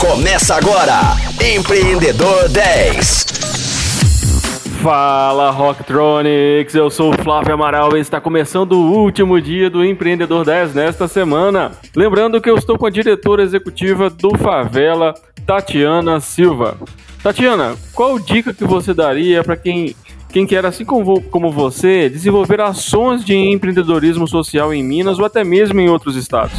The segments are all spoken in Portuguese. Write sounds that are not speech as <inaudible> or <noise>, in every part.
Começa agora, Empreendedor 10. Fala Rocktronics, eu sou o Flávio Amaral e está começando o último dia do Empreendedor 10 nesta semana. Lembrando que eu estou com a diretora executiva do Favela, Tatiana Silva. Tatiana, qual dica que você daria para quem quem quer, assim como, como você, desenvolver ações de empreendedorismo social em Minas ou até mesmo em outros estados?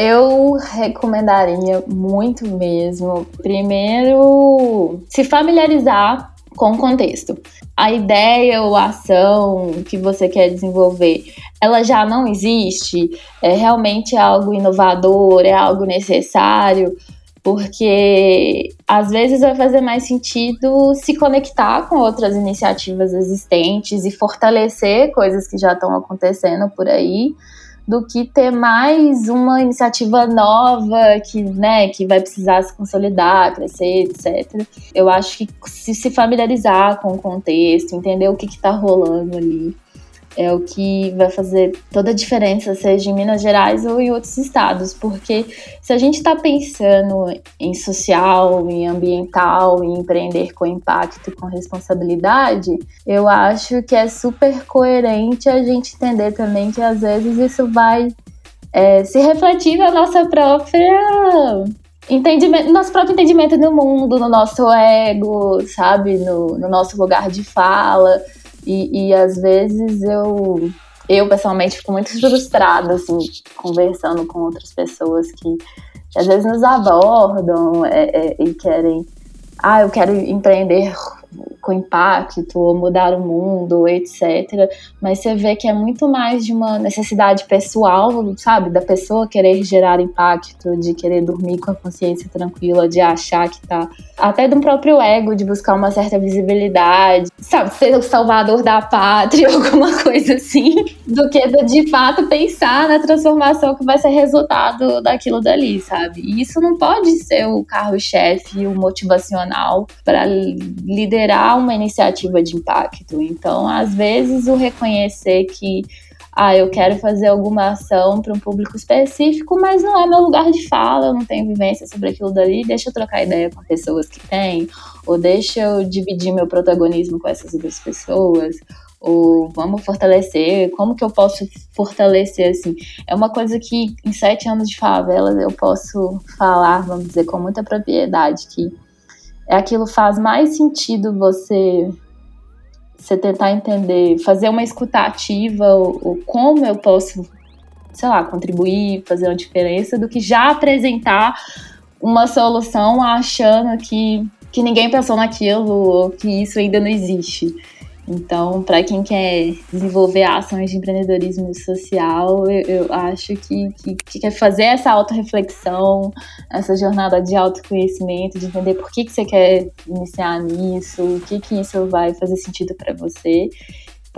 Eu recomendaria muito mesmo, primeiro, se familiarizar com o contexto. A ideia ou a ação que você quer desenvolver, ela já não existe? É realmente algo inovador? É algo necessário? porque às vezes vai fazer mais sentido se conectar com outras iniciativas existentes e fortalecer coisas que já estão acontecendo por aí, do que ter mais uma iniciativa nova que, né, que vai precisar se consolidar, crescer, etc. Eu acho que se se familiarizar com o contexto, entender o que está rolando ali, é o que vai fazer toda a diferença, seja em Minas Gerais ou em outros estados, porque se a gente está pensando em social, em ambiental, em empreender com impacto com responsabilidade, eu acho que é super coerente a gente entender também que às vezes isso vai é, se refletir na nossa própria entendimento, nosso próprio entendimento do mundo, no nosso ego, sabe, no, no nosso lugar de fala. E, e às vezes eu, eu pessoalmente fico muito frustrada, assim, conversando com outras pessoas que, que às vezes nos abordam é, é, e querem, ah, eu quero empreender com impacto, ou mudar o mundo, etc. Mas você vê que é muito mais de uma necessidade pessoal, sabe? Da pessoa querer gerar impacto, de querer dormir com a consciência tranquila, de achar que tá. Até do próprio ego, de buscar uma certa visibilidade, sabe? Ser o salvador da pátria, <laughs> alguma coisa assim, do que de fato pensar na transformação que vai ser resultado daquilo dali, sabe? E isso não pode ser o carro-chefe, o motivacional para liderar uma iniciativa de impacto. Então, às vezes, o reconhecer que ah, eu quero fazer alguma ação para um público específico, mas não é meu lugar de fala, eu não tenho vivência sobre aquilo dali, deixa eu trocar ideia com pessoas que têm, ou deixa eu dividir meu protagonismo com essas outras pessoas, ou vamos fortalecer, como que eu posso fortalecer, assim, é uma coisa que em sete anos de favela eu posso falar, vamos dizer, com muita propriedade, que aquilo faz mais sentido você você tentar entender, fazer uma escuta ativa, ou, ou, como eu posso, sei lá, contribuir, fazer uma diferença, do que já apresentar uma solução achando que, que ninguém pensou naquilo, ou que isso ainda não existe. Então, para quem quer desenvolver ações de empreendedorismo social, eu, eu acho que, que, que, quer fazer essa autorreflexão, essa jornada de autoconhecimento, de entender por que, que você quer iniciar nisso, o que, que isso vai fazer sentido para você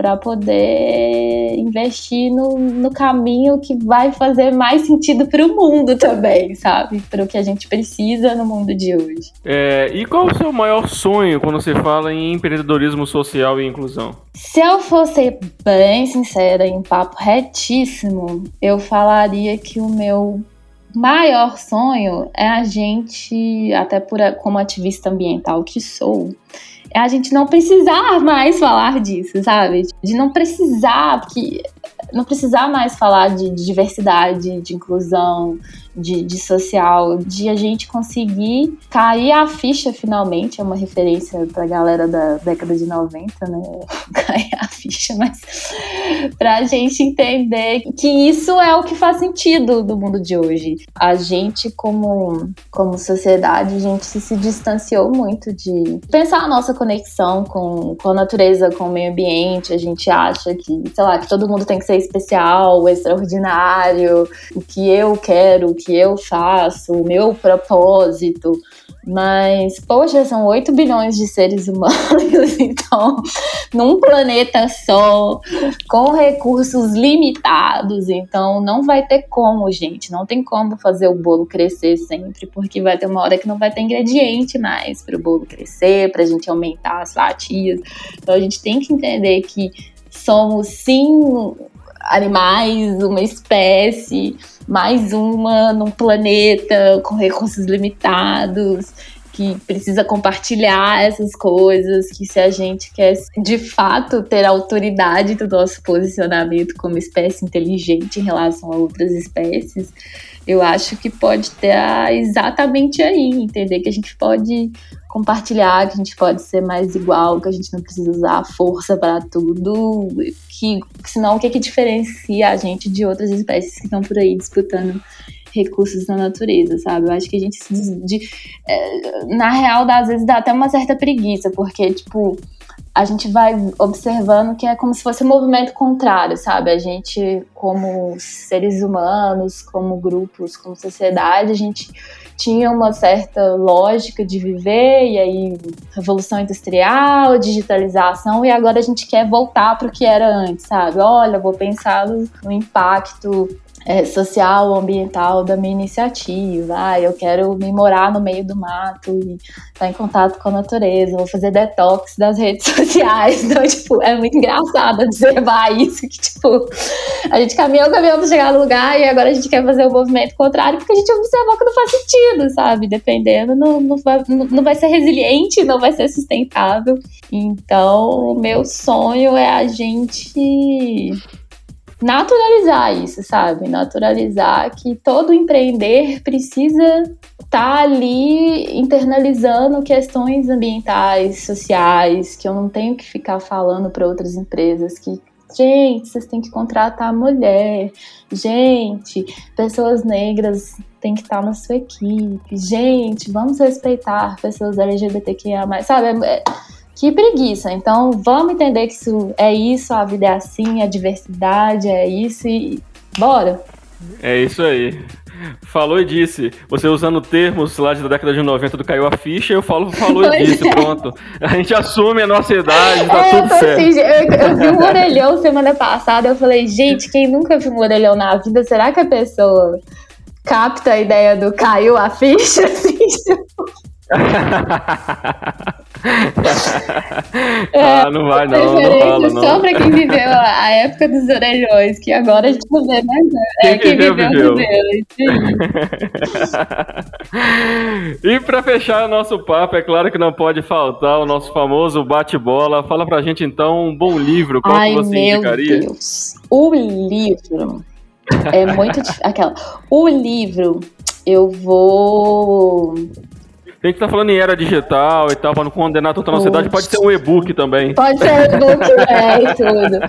para poder investir no, no caminho que vai fazer mais sentido para o mundo também, sabe? Para o que a gente precisa no mundo de hoje. É, e qual o seu maior sonho quando você fala em empreendedorismo social e inclusão? Se eu fosse bem sincera, em papo retíssimo, eu falaria que o meu maior sonho é a gente, até por como ativista ambiental que sou, é a gente não precisar mais falar disso, sabe? De não precisar, porque não precisar mais falar de, de diversidade, de inclusão, de, de, social, de a gente conseguir cair a ficha finalmente, é uma referência pra galera da década de 90, né? <laughs> cair a ficha, mas <laughs> pra gente entender que isso é o que faz sentido no mundo de hoje. A gente, como, como sociedade, a gente se distanciou muito de pensar a nossa conexão com, com a natureza, com o meio ambiente, a gente acha que, sei lá, que todo mundo tem que ser especial, extraordinário, o que eu quero, o que eu faço, o meu propósito. Mas, poxa, são 8 bilhões de seres humanos, <laughs> então, num planeta só, com recursos limitados, então não vai ter como, gente, não tem como fazer o bolo crescer sempre, porque vai ter uma hora que não vai ter ingrediente mais para o bolo crescer, para a gente aumentar as fatias. Então a gente tem que entender que somos sim animais, uma espécie, mais uma num planeta com recursos limitados que precisa compartilhar essas coisas, que se a gente quer de fato ter autoridade do nosso posicionamento como espécie inteligente em relação a outras espécies, eu acho que pode estar exatamente aí, entender que a gente pode compartilhar, que a gente pode ser mais igual, que a gente não precisa usar força para tudo, que senão o que, que diferencia a gente de outras espécies que estão por aí disputando recursos na natureza, sabe? Eu acho que a gente se de, é, na real, às vezes dá até uma certa preguiça, porque, tipo, a gente vai observando que é como se fosse um movimento contrário, sabe? A gente, como seres humanos, como grupos, como sociedade, a gente tinha uma certa lógica de viver, e aí revolução industrial, digitalização, e agora a gente quer voltar para o que era antes, sabe? Olha, vou pensar no impacto é, social, ambiental da minha iniciativa. Ah, eu quero me morar no meio do mato e estar em contato com a natureza, vou fazer detox das redes <laughs> sociais. Então, tipo, é muito engraçado observar isso, que, tipo, a gente caminhou, caminhou para chegar no lugar e agora a gente quer fazer o movimento contrário porque a gente observou que não faz sentido, sabe? Dependendo, não, não, vai, não vai ser resiliente, não vai ser sustentável. Então, o meu sonho é a gente naturalizar isso, sabe? Naturalizar que todo empreender precisa estar tá ali internalizando questões ambientais, sociais, que eu não tenho que ficar falando para outras empresas que gente, vocês têm que contratar mulher. Gente, pessoas negras têm que estar na sua equipe. Gente, vamos respeitar pessoas LGBTQIA+, sabe? É, que preguiça. Então, vamos entender que isso é isso, a vida é assim, a diversidade é isso e bora. É isso aí. Falou e disse. Você usando termos lá da década de 90 do Caiu a Ficha, eu falo falou pois e disse, é. pronto. A gente assume a nossa idade, tá é, tudo certo. Assim, eu, eu, vi um orelhão semana passada, eu falei, gente, quem nunca viu um orelhão na vida, será que a pessoa capta a ideia do Caiu a Ficha? <laughs> Assim, tipo... <laughs> ah, não vai não, não fala não. Só pra quem viveu a época dos orelhões, que agora a gente não vê mais Quem, é, quem viveu, viveu, viveu. <laughs> e pra fechar o nosso papo, é claro que não pode faltar o nosso famoso bate-bola. Fala pra gente então um bom livro, qual Ai, que você meu indicaria? Deus. O livro é muito <laughs> aquela. O livro eu vou a gente tá falando em era digital e tal, pra não condenar toda a nossa pode ser um e-book também. Pode ser um e-book, <laughs> é, e tudo.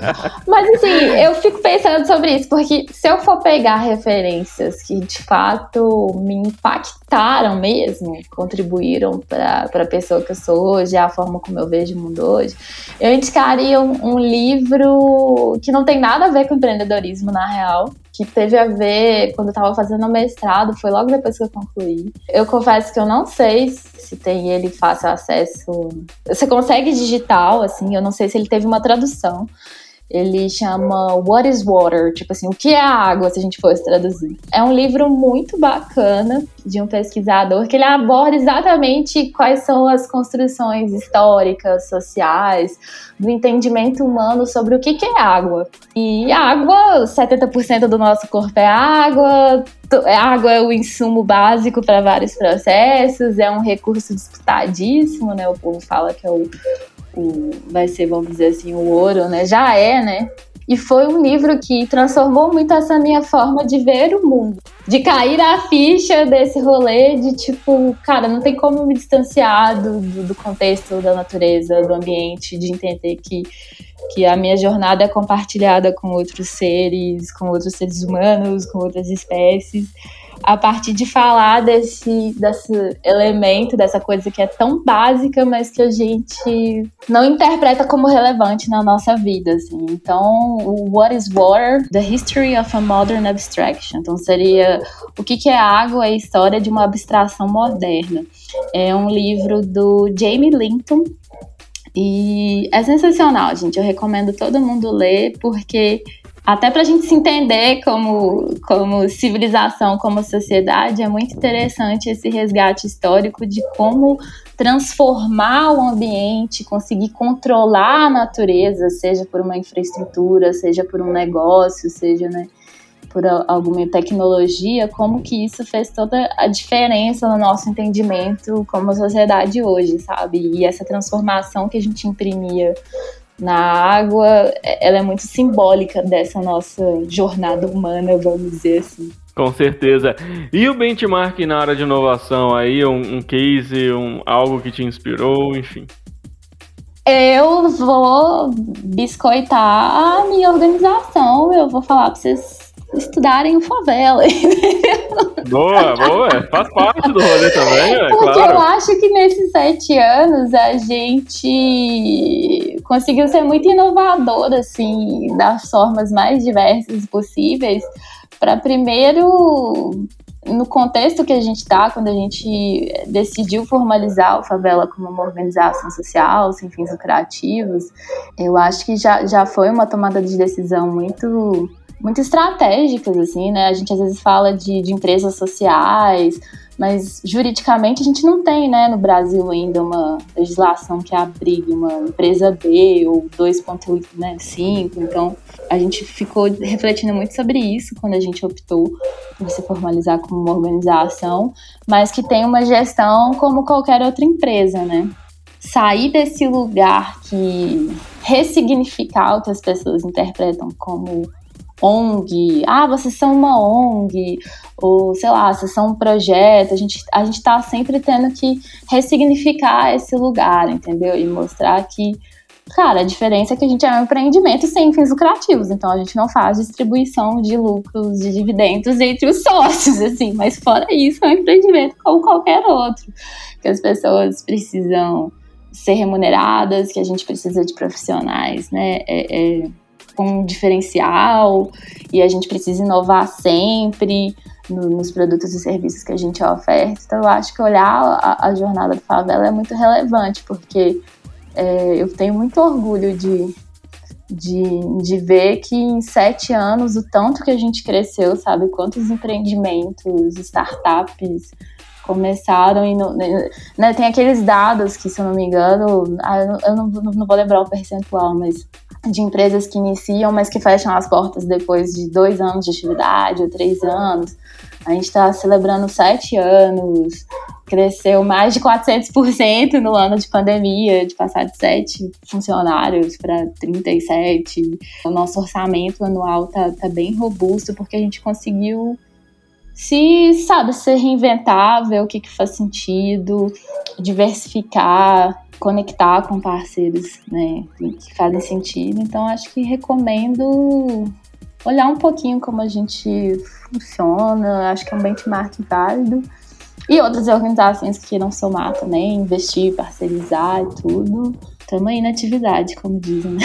Mas assim, eu fico pensando sobre isso, porque se eu for pegar referências que de fato me impactaram mesmo, contribuíram para a pessoa que eu sou hoje, a forma como eu vejo o mundo hoje, eu indicaria um, um livro que não tem nada a ver com empreendedorismo, na real, que teve a ver quando eu estava fazendo o mestrado, foi logo depois que eu concluí. Eu confesso que eu não sei se tem ele fácil acesso. Você consegue digital, assim, eu não sei se ele teve uma tradução. Ele chama What is Water? Tipo assim, o que é água, se a gente fosse traduzir. É um livro muito bacana de um pesquisador que ele aborda exatamente quais são as construções históricas, sociais, do entendimento humano sobre o que, que é água. E água, 70% do nosso corpo é água, é água é o insumo básico para vários processos, é um recurso disputadíssimo, né? O povo fala que é o o, vai ser, vamos dizer assim, o ouro, né? Já é, né? E foi um livro que transformou muito essa minha forma de ver o mundo. De cair a ficha desse rolê de tipo, cara, não tem como me distanciar do, do contexto da natureza, do ambiente, de entender que, que a minha jornada é compartilhada com outros seres, com outros seres humanos, com outras espécies a partir de falar desse, desse elemento, dessa coisa que é tão básica, mas que a gente não interpreta como relevante na nossa vida. Assim. Então, o What is Water? The History of a Modern Abstraction. Então, seria o que, que é água, a história de uma abstração moderna. É um livro do Jamie Linton. E é sensacional, gente. Eu recomendo todo mundo ler, porque até para a gente se entender como, como civilização, como sociedade, é muito interessante esse resgate histórico de como transformar o ambiente, conseguir controlar a natureza, seja por uma infraestrutura, seja por um negócio, seja né, por alguma tecnologia, como que isso fez toda a diferença no nosso entendimento como sociedade hoje, sabe? E essa transformação que a gente imprimia na água, ela é muito simbólica dessa nossa jornada humana, vamos dizer assim. Com certeza. E o benchmark na área de inovação aí, um, um case, um, algo que te inspirou, enfim. Eu vou biscoitar a minha organização, eu vou falar para vocês estudarem o favela. <laughs> Boa, boa, faz parte do rolê também, é Porque claro. eu acho que nesses sete anos a gente conseguiu ser muito inovador, assim, das formas mais diversas possíveis, para primeiro no contexto que a gente está, quando a gente decidiu formalizar o Favela como uma organização social, sem fins lucrativos, eu acho que já, já foi uma tomada de decisão muito muito estratégicas, assim, né? A gente às vezes fala de, de empresas sociais, mas juridicamente a gente não tem, né, no Brasil ainda uma legislação que abrigue uma empresa B ou 2.5, né, então a gente ficou refletindo muito sobre isso quando a gente optou por se formalizar como uma organização, mas que tem uma gestão como qualquer outra empresa, né? Sair desse lugar que ressignificar o que as pessoas interpretam como ONG, ah, vocês são uma ONG, ou sei lá, vocês são um projeto, a gente a gente está sempre tendo que ressignificar esse lugar, entendeu? E mostrar que, cara, a diferença é que a gente é um empreendimento sem fins lucrativos, então a gente não faz distribuição de lucros, de dividendos entre os <laughs> sócios, assim, mas fora isso, é um empreendimento como qualquer outro, que as pessoas precisam ser remuneradas, que a gente precisa de profissionais, né? É, é com um diferencial e a gente precisa inovar sempre no, nos produtos e serviços que a gente oferta. Então, eu acho que olhar a, a jornada do favela é muito relevante, porque é, eu tenho muito orgulho de, de, de ver que em sete anos o tanto que a gente cresceu, sabe? Quantos empreendimentos, startups começaram e não, né, tem aqueles dados que, se eu não me engano, ah, eu, não, não, vou lembrar o percentual, mas de empresas que iniciam, mas que fecham as portas depois de dois anos de atividade ou três anos. A gente está celebrando sete anos, cresceu mais de 400% no ano de pandemia, de passar de sete funcionários para 37. O nosso orçamento anual tá, tá bem robusto porque a gente conseguiu se, sabe, se reinventar, ver o que, que faz sentido, diversificar, conectar com parceiros né, que fazem sentido. Então, acho que recomendo olhar um pouquinho como a gente funciona, acho que é um benchmark válido. E outras organizações que queiram somar também, investir, parceirizar e tudo. Estamos aí na atividade, como dizem, né?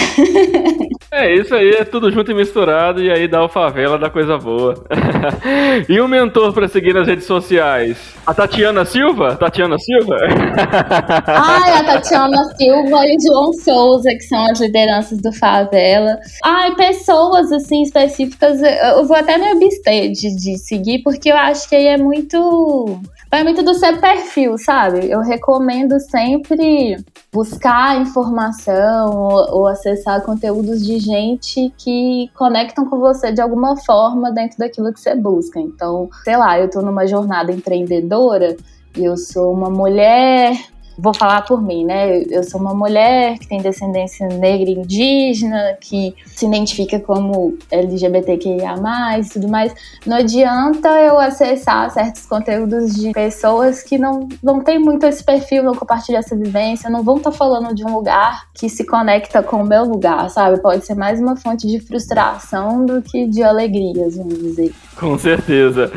É isso aí, é tudo junto e misturado, e aí dá o favela da coisa boa. <laughs> e um mentor para seguir nas redes sociais? A Tatiana Silva? Tatiana Silva? <laughs> Ai, a Tatiana Silva e o João Souza, que são as lideranças do Favela. Ai, pessoas assim específicas, eu vou até me abster de, de seguir, porque eu acho que aí é muito vai muito do seu perfil, sabe? Eu recomendo sempre buscar informação ou, ou, acessar conteúdos de gente que conectam com você de alguma forma dentro daquilo que você busca. Então, sei lá, eu tô numa jornada empreendedora e eu sou uma mulher vou falar por mim, né? Eu sou uma mulher que tem descendência negra e indígena, que se identifica como LGBTQIA+, e tudo mais. Não adianta eu acessar certos conteúdos de pessoas que não, não tem muito esse perfil, não compartilham essa vivência, não vão estar tá falando de um lugar que se conecta com o meu lugar, sabe? Pode ser mais uma fonte de frustração do que de alegrias, vamos dizer. Com certeza.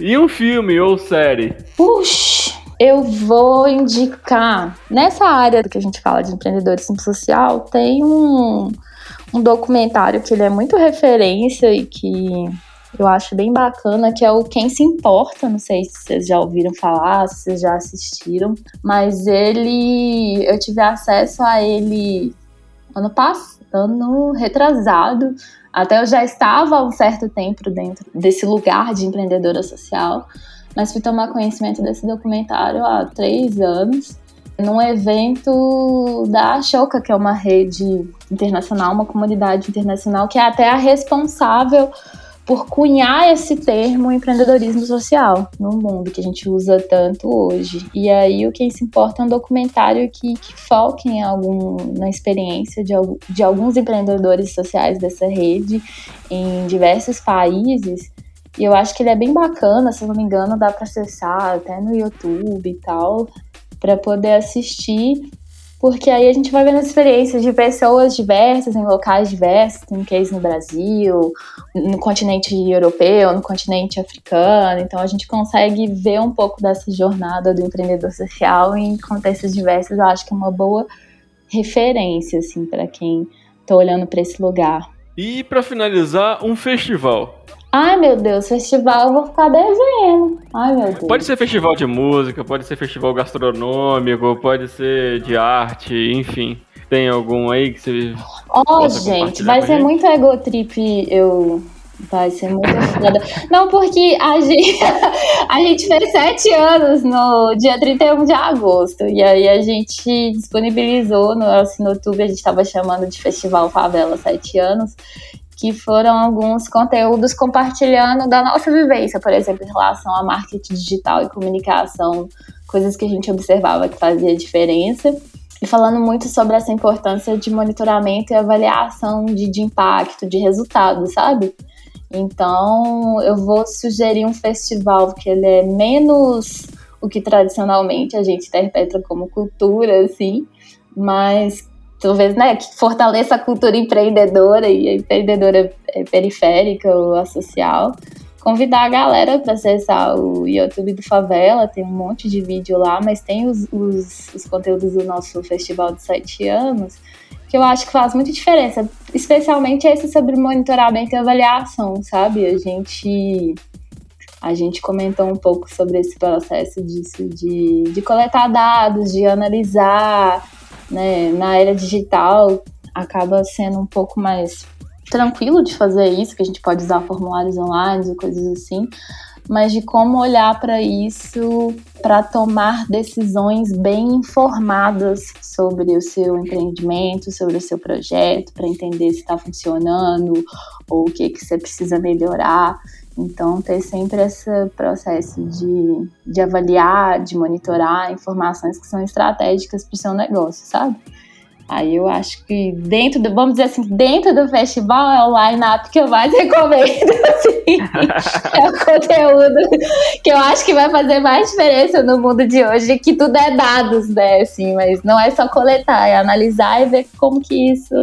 E um filme ou série? Puxa! Eu vou indicar, nessa área que a gente fala de empreendedorismo social, tem um, um documentário que ele é muito referência e que eu acho bem bacana, que é o Quem Se Importa. Não sei se vocês já ouviram falar, se vocês já assistiram, mas ele. Eu tive acesso a ele ano, pass ano retrasado. Até eu já estava há um certo tempo dentro desse lugar de empreendedora social, mas fui tomar conhecimento desse documentário há três anos num evento da Ashoka, que é uma rede internacional, uma comunidade internacional, que é até a responsável por cunhar esse termo empreendedorismo social no mundo, que a gente usa tanto hoje. E aí o que se importa é um documentário que, que foque em algum, na experiência de, de alguns empreendedores sociais dessa rede em diversos países. E eu acho que ele é bem bacana, se não me engano, dá para acessar até no YouTube e tal para poder assistir, porque aí a gente vai vendo as experiências de pessoas diversas, em locais diversos, tem case no Brasil, no continente europeu, no continente africano, então a gente consegue ver um pouco dessa jornada do empreendedor social em contextos diversos, eu acho que é uma boa referência, assim, para quem está olhando para esse lugar. E para finalizar, um festival. Ai, meu Deus, festival eu vou ficar devendo. Ai, meu Deus. Pode ser festival de música, pode ser festival gastronômico, pode ser de arte, enfim. Tem algum aí que você. Ó, oh, gente, vai ser gente? muito ego trip eu. Vai ser muito foda. Não, porque a gente, <laughs> a gente fez sete anos no dia 31 de agosto. E aí a gente disponibilizou no, assim, no YouTube, a gente estava chamando de Festival Favela Sete Anos que foram alguns conteúdos compartilhando da nossa vivência, por exemplo, em relação a marketing digital e comunicação, coisas que a gente observava que fazia diferença. E falando muito sobre essa importância de monitoramento e avaliação de, de impacto, de resultado, sabe? Então, eu vou sugerir um festival que ele é menos o que tradicionalmente a gente interpreta como cultura, assim, mas talvez, né, que fortaleça a cultura empreendedora e a empreendedora é, periférica ou a social. Convidar a galera para acessar o YouTube do Favela, tem um monte de vídeo lá, mas tem os, os, os conteúdos do nosso festival de sete anos, que eu acho que faz muita diferença, especialmente esse sobre monitoramento e avaliação, sabe? A gente a gente comentou um pouco sobre esse processo disso, de, de coletar dados, de analisar, né, na era digital acaba sendo um pouco mais tranquilo de fazer isso, que a gente pode usar formulários online e coisas assim, mas de como olhar para isso para tomar decisões bem informadas sobre o seu empreendimento, sobre o seu projeto, para entender se está funcionando ou o que, que você precisa melhorar. Então, ter sempre esse processo de, de avaliar, de monitorar informações que são estratégicas para o seu negócio, sabe? Aí eu acho que dentro do, vamos dizer assim, dentro do festival é o line-up que eu mais <laughs> recomendo, assim. é o conteúdo que eu acho que vai fazer mais diferença no mundo de hoje, que tudo é dados, né, assim, mas não é só coletar, é analisar e ver como que isso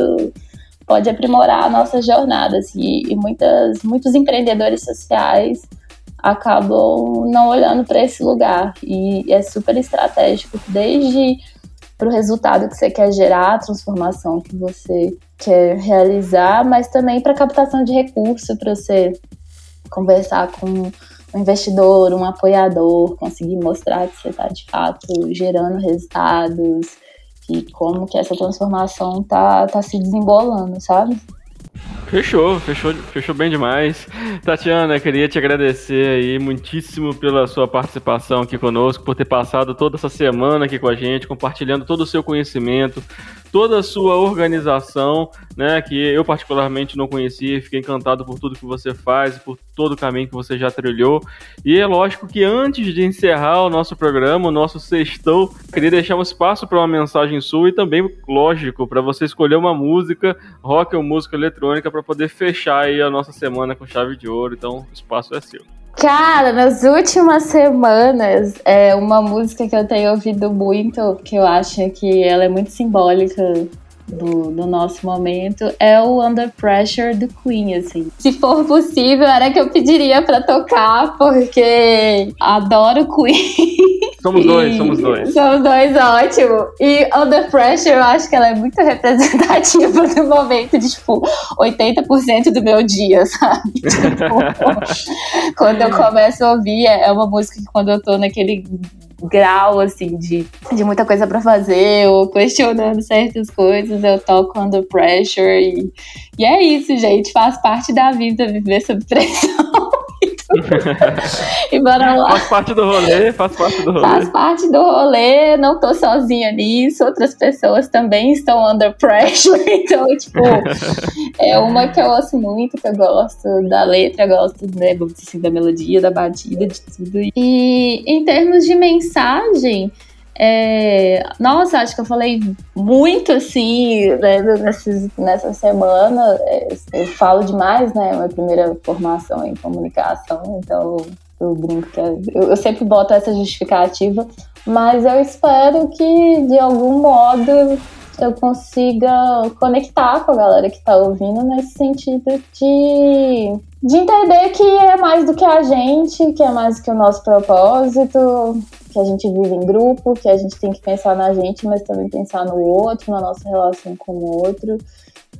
pode aprimorar a nossa jornada. Assim, e muitas, muitos empreendedores sociais acabam não olhando para esse lugar. E é super estratégico, desde para o resultado que você quer gerar, a transformação que você quer realizar, mas também para captação de recurso, para você conversar com um investidor, um apoiador, conseguir mostrar que você está de fato gerando resultados, e como que essa transformação tá, tá se desembolando, sabe? Fechou, fechou, fechou bem demais. Tatiana, queria te agradecer aí muitíssimo pela sua participação aqui conosco, por ter passado toda essa semana aqui com a gente, compartilhando todo o seu conhecimento, toda a sua organização, né, que eu particularmente não conhecia, fiquei encantado por tudo que você faz, por todo o caminho que você já trilhou. E é lógico que antes de encerrar o nosso programa, o nosso sextou, queria deixar um espaço para uma mensagem sua e também, lógico, para você escolher uma música, rock ou música eletrônica, para poder fechar aí a nossa semana com chave de ouro. Então, o espaço é seu. Cara, nas últimas semanas, é uma música que eu tenho ouvido muito, que eu acho que ela é muito simbólica do, do, nosso momento é o Under Pressure do Queen, assim. Se for possível, era que eu pediria para tocar, porque adoro Queen. Somos dois, somos dois. Somos dois, ótimo. E Under Pressure, eu acho que ela é muito <laughs> representativa do momento de, tipo, 80% do meu dia, <laughs> sabe? Tipo, quando eu começo a ouvir, é uma música que quando eu tô naquele grau, assim, de de muita coisa para fazer ou questionando certas coisas, eu toco under pressure e, e é isso, gente, faz parte da vida viver sob pressão. E bora lá. Faz parte do rolê, faz parte do rolê. Faz parte do rolê, não tô sozinha nisso, outras pessoas também estão under pressure, <laughs> então, tipo, é uma que eu ouço muito, que eu gosto da letra, gosto, né, assim, da melodia, da batida, de tudo. E em termos de mensagem, é, nossa, acho que eu falei muito assim né, nessa semana. É, eu falo demais, né? Minha primeira formação em comunicação, então eu brinco que é, eu, eu sempre boto essa justificativa, mas eu espero que de algum modo eu consiga conectar com a galera que está ouvindo nesse sentido de, de entender que é mais do que a gente, que é mais do que o nosso propósito, que a gente vive em grupo, que a gente tem que pensar na gente, mas também pensar no outro, na nossa relação com o outro.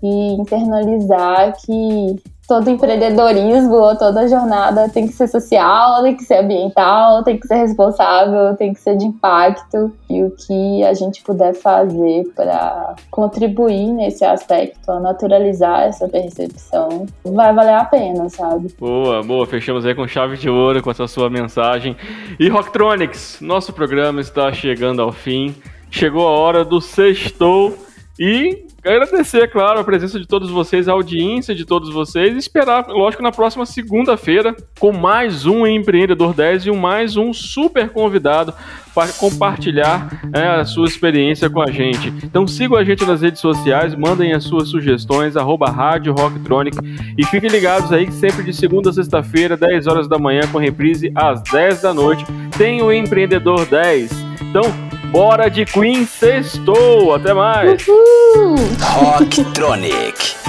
E internalizar que todo empreendedorismo ou toda jornada tem que ser social, tem que ser ambiental, tem que ser responsável, tem que ser de impacto e o que a gente puder fazer para contribuir nesse aspecto, a naturalizar essa percepção, vai valer a pena, sabe? Boa, boa, fechamos aí com chave de ouro com essa sua mensagem. E Rocktronics, nosso programa está chegando ao fim. Chegou a hora do sextou e Agradecer, claro, a presença de todos vocês, a audiência de todos vocês e esperar, lógico, na próxima segunda-feira com mais um Empreendedor 10 e um mais um super convidado para compartilhar é, a sua experiência com a gente. Então sigam a gente nas redes sociais, mandem as suas sugestões, arroba Rádio Rocktronic e fiquem ligados aí que sempre de segunda a sexta-feira, 10 horas da manhã, com reprise às 10 da noite, tem o Empreendedor 10. Então, Bora de Queen sextou. Até mais. Uhul. Rocktronic.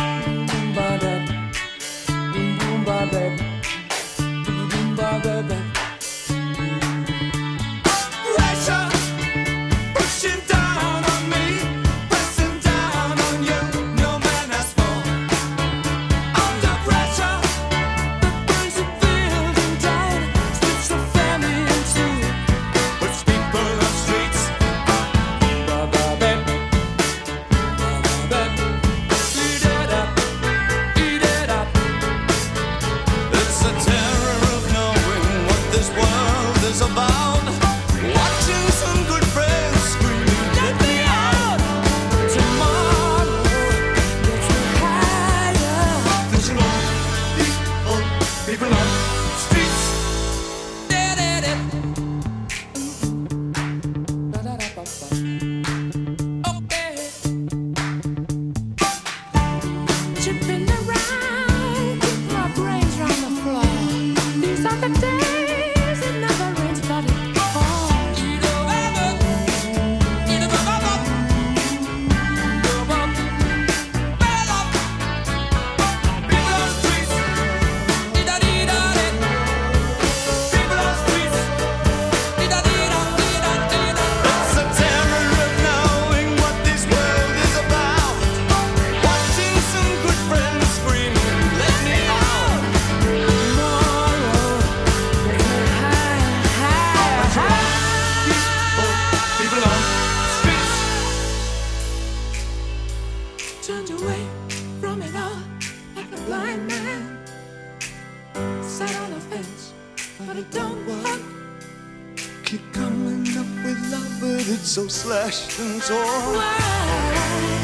control. Whoa.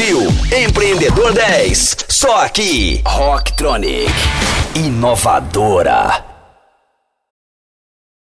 Ouviu Empreendedor 10, só aqui, Rocktronic, inovadora.